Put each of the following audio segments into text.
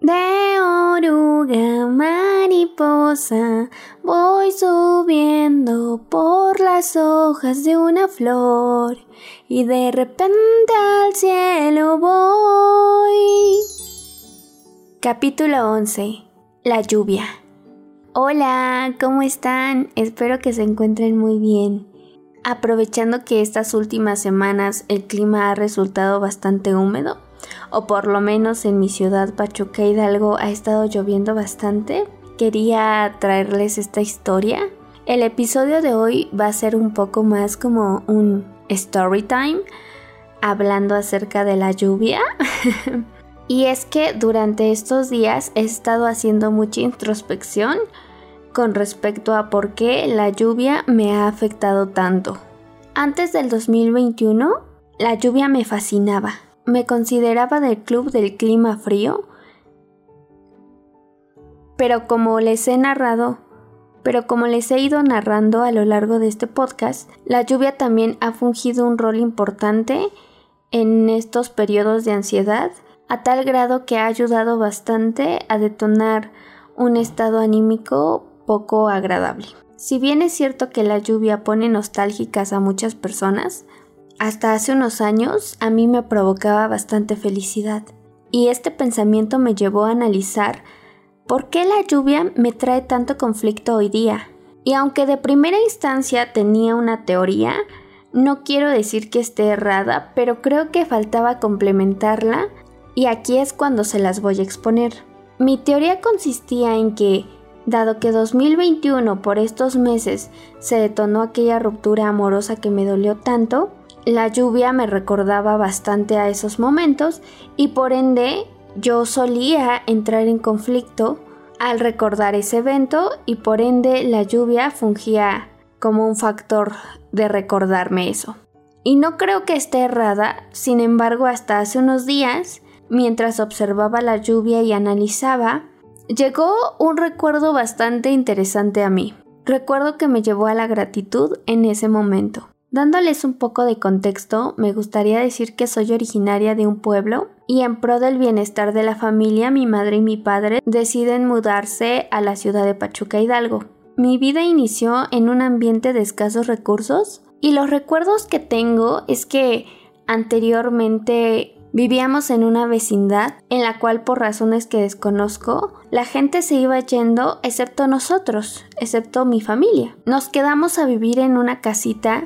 De oruga mariposa voy subiendo por las hojas de una flor y de repente al cielo voy. Capítulo 11. La lluvia. Hola, ¿cómo están? Espero que se encuentren muy bien. Aprovechando que estas últimas semanas el clima ha resultado bastante húmedo, o por lo menos en mi ciudad Pachuca Hidalgo ha estado lloviendo bastante, quería traerles esta historia. El episodio de hoy va a ser un poco más como un story time, hablando acerca de la lluvia. y es que durante estos días he estado haciendo mucha introspección con respecto a por qué la lluvia me ha afectado tanto. Antes del 2021, la lluvia me fascinaba me consideraba del club del clima frío, pero como les he narrado, pero como les he ido narrando a lo largo de este podcast, la lluvia también ha fungido un rol importante en estos periodos de ansiedad, a tal grado que ha ayudado bastante a detonar un estado anímico poco agradable. Si bien es cierto que la lluvia pone nostálgicas a muchas personas, hasta hace unos años a mí me provocaba bastante felicidad. Y este pensamiento me llevó a analizar por qué la lluvia me trae tanto conflicto hoy día. Y aunque de primera instancia tenía una teoría, no quiero decir que esté errada, pero creo que faltaba complementarla y aquí es cuando se las voy a exponer. Mi teoría consistía en que, dado que 2021 por estos meses se detonó aquella ruptura amorosa que me dolió tanto, la lluvia me recordaba bastante a esos momentos y por ende yo solía entrar en conflicto al recordar ese evento y por ende la lluvia fungía como un factor de recordarme eso. Y no creo que esté errada, sin embargo hasta hace unos días, mientras observaba la lluvia y analizaba, llegó un recuerdo bastante interesante a mí. Recuerdo que me llevó a la gratitud en ese momento. Dándoles un poco de contexto, me gustaría decir que soy originaria de un pueblo y en pro del bienestar de la familia, mi madre y mi padre deciden mudarse a la ciudad de Pachuca Hidalgo. Mi vida inició en un ambiente de escasos recursos y los recuerdos que tengo es que anteriormente Vivíamos en una vecindad en la cual por razones que desconozco, la gente se iba yendo excepto nosotros, excepto mi familia. Nos quedamos a vivir en una casita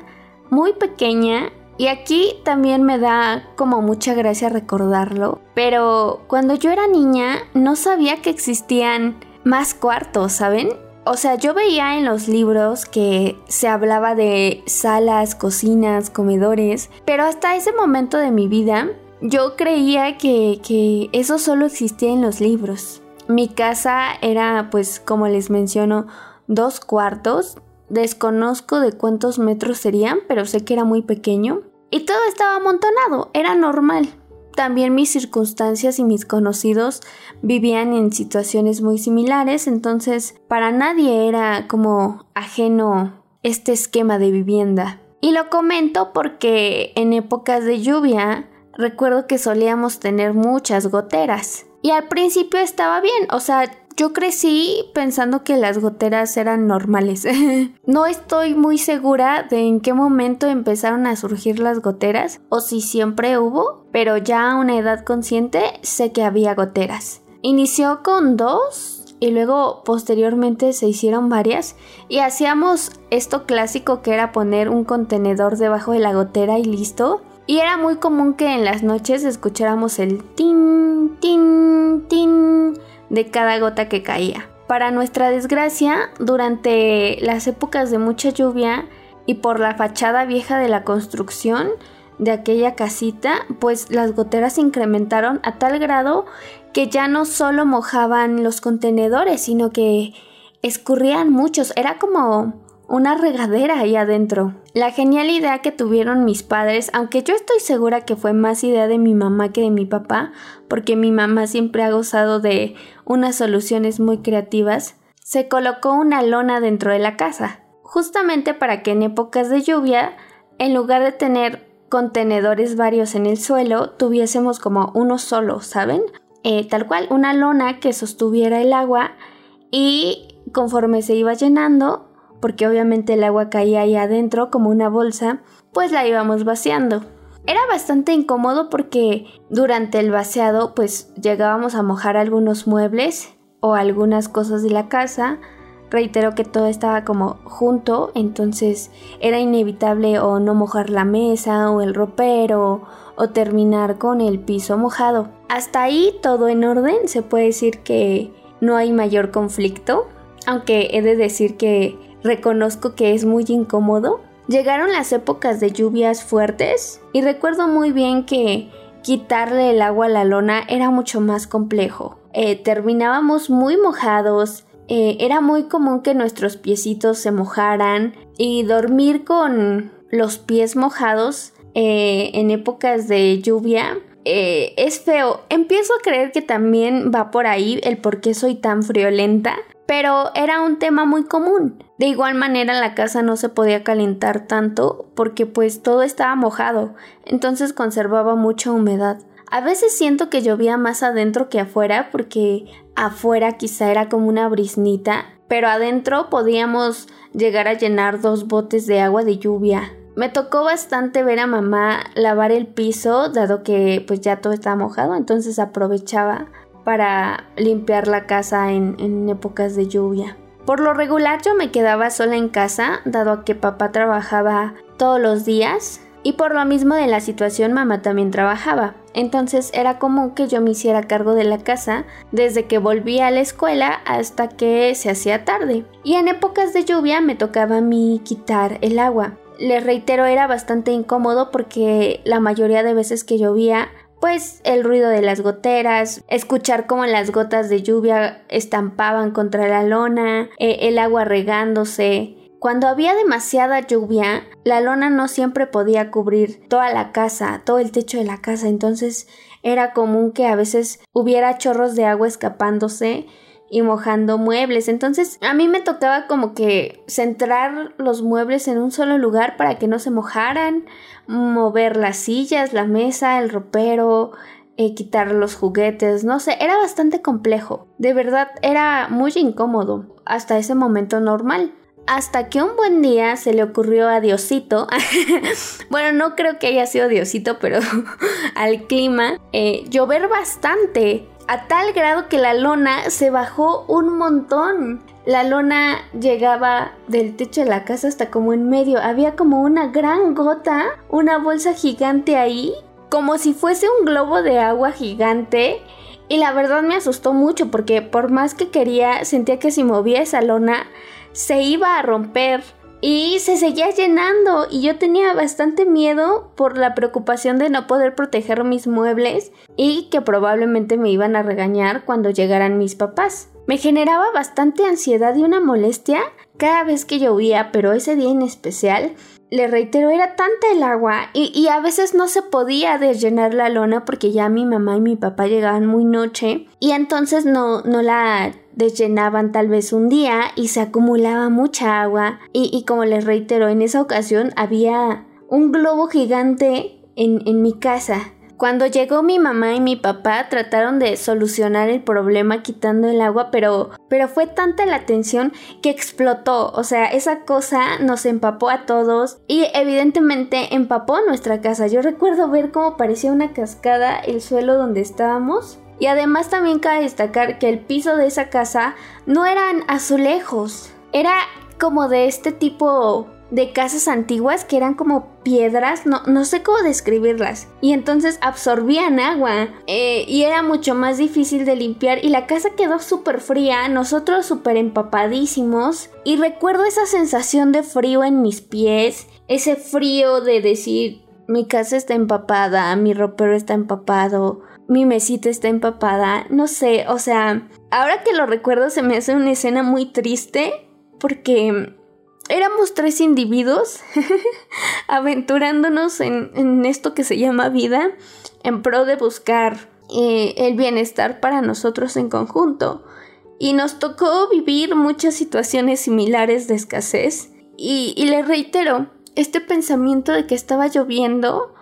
muy pequeña y aquí también me da como mucha gracia recordarlo, pero cuando yo era niña no sabía que existían más cuartos, ¿saben? O sea, yo veía en los libros que se hablaba de salas, cocinas, comedores, pero hasta ese momento de mi vida yo creía que, que eso solo existía en los libros. Mi casa era, pues, como les menciono, dos cuartos Desconozco de cuántos metros serían, pero sé que era muy pequeño. Y todo estaba amontonado, era normal. También mis circunstancias y mis conocidos vivían en situaciones muy similares, entonces para nadie era como ajeno este esquema de vivienda. Y lo comento porque en épocas de lluvia recuerdo que solíamos tener muchas goteras. Y al principio estaba bien, o sea, yo crecí pensando que las goteras eran normales. no estoy muy segura de en qué momento empezaron a surgir las goteras o si siempre hubo, pero ya a una edad consciente sé que había goteras. Inició con dos y luego posteriormente se hicieron varias y hacíamos esto clásico que era poner un contenedor debajo de la gotera y listo. Y era muy común que en las noches escucháramos el tin, tin, tin de cada gota que caía. Para nuestra desgracia, durante las épocas de mucha lluvia y por la fachada vieja de la construcción de aquella casita, pues las goteras se incrementaron a tal grado que ya no solo mojaban los contenedores, sino que escurrían muchos. Era como una regadera ahí adentro. La genial idea que tuvieron mis padres, aunque yo estoy segura que fue más idea de mi mamá que de mi papá, porque mi mamá siempre ha gozado de unas soluciones muy creativas, se colocó una lona dentro de la casa, justamente para que en épocas de lluvia, en lugar de tener contenedores varios en el suelo, tuviésemos como uno solo, ¿saben? eh, tal cual, una lona que sostuviera el agua y conforme se iba llenando, porque obviamente el agua caía ahí adentro como una bolsa, pues la íbamos vaciando. Era bastante incómodo porque durante el vaciado pues llegábamos a mojar algunos muebles o algunas cosas de la casa. Reitero que todo estaba como junto, entonces era inevitable o no mojar la mesa o el ropero o terminar con el piso mojado. Hasta ahí todo en orden, se puede decir que no hay mayor conflicto, aunque he de decir que reconozco que es muy incómodo Llegaron las épocas de lluvias fuertes y recuerdo muy bien que quitarle el agua a la lona era mucho más complejo. Eh, terminábamos muy mojados, eh, era muy común que nuestros piecitos se mojaran y dormir con los pies mojados eh, en épocas de lluvia es feo. Empiezo a creer que también va por ahí el por qué soy tan friolenta pero era un tema muy común. De igual manera la casa no se podía calentar tanto porque pues todo estaba mojado, entonces conservaba mucha humedad. A veces siento que llovía más adentro que afuera porque afuera quizá era como una brisnita, pero adentro podíamos llegar a llenar dos botes de agua de lluvia. Me tocó bastante ver a mamá lavar el piso, dado que pues ya todo estaba mojado, entonces aprovechaba para limpiar la casa en, épocas de lluvia. Por lo regular yo me quedaba sola en casa, dado que papá trabajaba todos los días y por lo mismo de la situación mamá también trabajaba. Entonces era común que yo me hiciera cargo de la casa desde que volvía a la escuela hasta que se hacía tarde. Y en épocas de lluvia me tocaba a mí quitar el agua. Les reitero, era bastante incómodo porque la mayoría de veces que llovía pues el ruido de las goteras, escuchar cómo las gotas de lluvia estampaban contra la lona, eh, el agua regándose. Cuando había demasiada lluvia, la lona no siempre podía cubrir toda la casa, todo el techo de la casa, entonces era común que a veces hubiera chorros de agua escapándose y mojando muebles. Entonces a mí me tocaba como que centrar los muebles en un solo lugar para que no se mojaran, mover las sillas, la mesa, el ropero, eh, quitar los juguetes, no sé, era bastante complejo. De verdad era muy incómodo hasta ese momento normal. Hasta que un buen día se le ocurrió a Diosito, bueno, no creo que haya sido Diosito, pero al clima, eh, llover bastante a tal grado que la lona se bajó un montón. La lona llegaba del techo de la casa hasta como en medio. Había como una gran gota, una bolsa gigante ahí, como si fuese un globo de agua gigante. Y la verdad me asustó mucho porque por más que quería, sentía que si movía esa lona, se iba a romper y se seguía llenando y yo tenía bastante miedo por la preocupación de no poder proteger mis muebles y que probablemente me iban a regañar cuando llegaran mis papás. Me generaba bastante ansiedad y una molestia cada vez que llovía, pero ese día en especial, le reitero, era tanta el agua y, y, a veces no se podía llenar la lona porque ya mi mamá y mi papá llegaban muy noche y entonces no, no la llenaban tal vez un día y se acumulaba mucha agua y, y como les reitero, en esa ocasión había un globo gigante en, en mi casa. Cuando llegó mi mamá y mi papá trataron de solucionar el problema quitando el agua, pero, pero fue tanta la tensión que explotó. O sea, esa cosa nos empapó a todos y evidentemente empapó nuestra casa. Yo recuerdo ver cómo parecía una cascada el suelo donde estábamos y además también cabe destacar que el piso de esa casa no eran azulejos, era como de este tipo de casas antiguas que eran como piedras, no, no sé cómo describirlas. Y entonces absorbían agua eh, y era mucho más difícil de limpiar y la casa quedó súper fría, nosotros súper empapadísimos y recuerdo esa sensación de frío en mis pies, ese frío de decir mi casa está empapada, mi ropero está empapado, mi mesita está empapada, no sé, o sea, ahora que lo recuerdo se me hace una escena muy triste porque éramos tres individuos aventurándonos en, esto que se llama vida en pro de buscar eh, el bienestar para nosotros en conjunto. Y nos tocó vivir muchas situaciones similares de escasez. Y, y les reitero, este pensamiento de que estaba lloviendo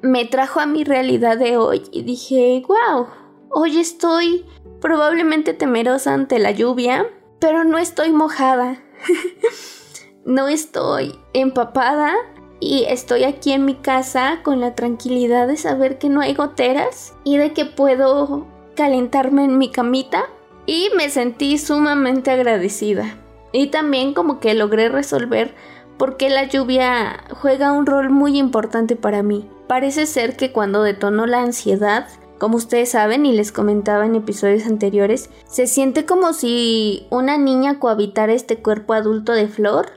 me trajo a mi realidad de hoy y dije, wow, Hoy estoy probablemente temerosa ante la lluvia, pero no estoy mojada. no estoy empapada y estoy aquí en mi casa con la tranquilidad de saber que no hay goteras y de que puedo calentarme en mi camita y me sentí sumamente agradecida. Y también como que logré resolver por qué la lluvia juega un rol muy importante para mí. Parece ser que cuando detonó la ansiedad, como ustedes saben y les comentaba en episodios anteriores, se siente como si una niña cohabitara este cuerpo adulto de Flor.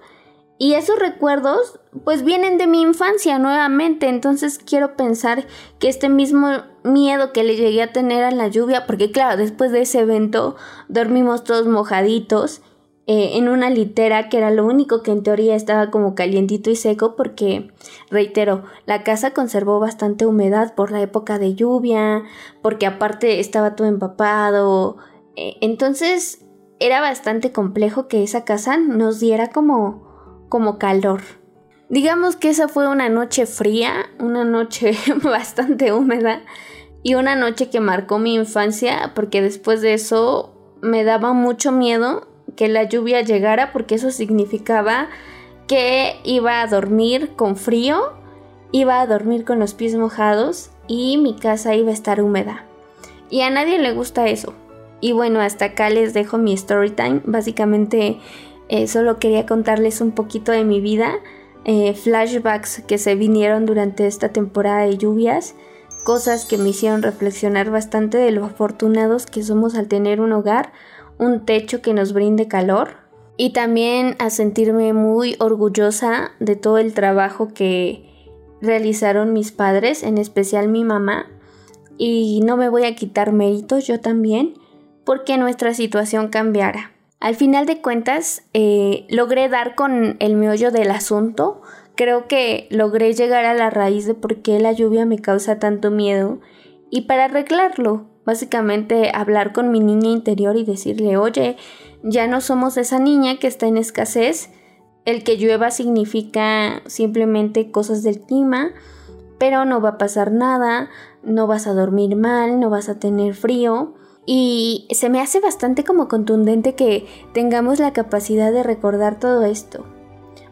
Y esos recuerdos pues vienen de mi infancia nuevamente, entonces quiero pensar que este mismo miedo que le llegué a tener a la lluvia, porque claro, después de ese evento dormimos todos mojaditos eh, en una litera que era lo único que en teoría estaba como calientito y seco porque, reitero, la casa conservó bastante humedad por la época de lluvia, porque aparte estaba todo empapado, eh, entonces era bastante complejo que esa casa nos diera como, como calor. Digamos que esa fue una noche fría, una noche bastante húmeda y una noche que marcó mi infancia porque después de eso me daba mucho miedo que la lluvia llegara porque eso significaba que iba a dormir con frío, iba a dormir con los pies mojados y mi casa iba a estar húmeda. Y a nadie le gusta eso. Y bueno, hasta acá les dejo mi story time. Básicamente eh, solo quería contarles un poquito de mi vida, eh, flashbacks que se vinieron durante esta temporada de lluvias, cosas que me hicieron reflexionar bastante de lo afortunados que somos al tener un hogar, un techo que nos brinde calor y también a sentirme muy orgullosa de todo el trabajo que realizaron mis padres, en especial mi mamá. Y no me voy a quitar méritos yo también, porque nuestra situación cambiara. Al final de cuentas, eh, logré dar con el meollo del asunto. Creo que logré llegar a la raíz de por qué la lluvia me causa tanto miedo. Y para arreglarlo, Básicamente hablar con mi niña interior y decirle, oye, ya no somos esa niña que está en escasez. El que llueva significa simplemente cosas del clima, pero no va a pasar nada, no vas a dormir mal, no vas a tener frío. Y se me hace bastante como contundente que tengamos la capacidad de recordar todo esto.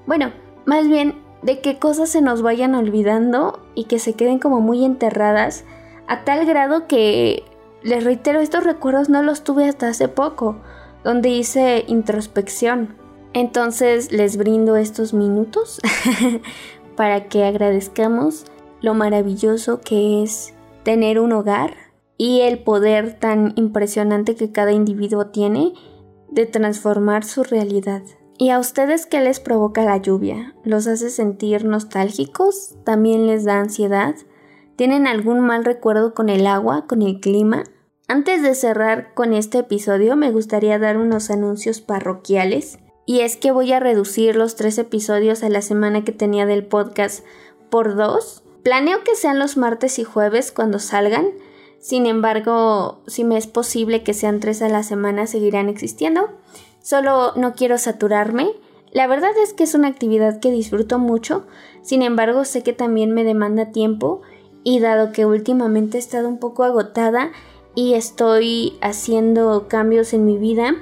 Bueno, más bien de que cosas se nos vayan olvidando y que se queden como muy enterradas a tal grado que les reitero, estos recuerdos no los tuve hasta hace poco, donde hice introspección. Entonces les brindo estos minutos para que agradezcamos lo maravilloso que es tener un hogar y el poder tan impresionante que cada individuo tiene de transformar su realidad. ¿Y a ustedes qué les provoca la lluvia? ¿Los hace sentir nostálgicos? ¿También les da ansiedad? ¿Tienen algún mal recuerdo con el agua, con el clima? Antes de cerrar con este episodio me gustaría dar unos anuncios parroquiales y es que voy a reducir los tres episodios a la semana que tenía del podcast por dos. Planeo que sean los martes y jueves cuando salgan. Sin embargo, si me es posible que sean tres a la semana, seguirán existiendo. Solo no quiero saturarme. La verdad es que es una actividad que disfruto mucho. Sin embargo, sé que también me demanda tiempo y dado que últimamente he estado un poco agotada y estoy haciendo cambios en mi vida,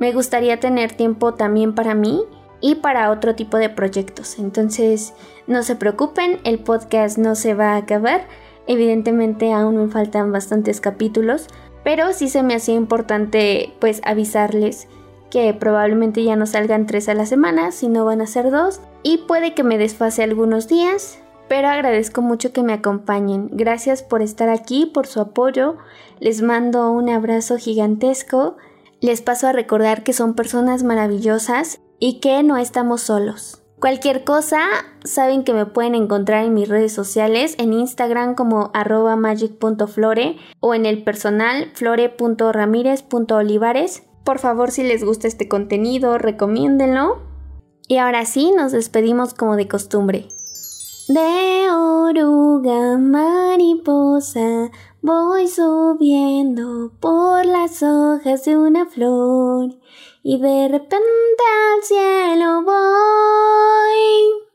me gustaría tener tiempo también para mí y para otro tipo de proyectos. Entonces, no se preocupen, el podcast no se va a acabar. Evidentemente aún me faltan bastantes capítulos, pero sí se me hacía importante pues avisarles que probablemente ya no salgan tres a la semana, sino van a ser dos, y puede que me desfase algunos días, pero agradezco mucho que me acompañen. Gracias por estar aquí, por su apoyo. Les mando un abrazo gigantesco. Les paso a recordar que son personas maravillosas y que no estamos solos. Cualquier cosa, saben que me pueden encontrar en mis redes sociales, en Instagram como arroba magic.flore o en el personal flore.ramírez.olivares. Por favor, si les gusta este contenido, recomiéndenlo. Y ahora sí, nos despedimos como de costumbre. De oruga mariposa voy subiendo por las hojas de una flor y de repente al cielo voy.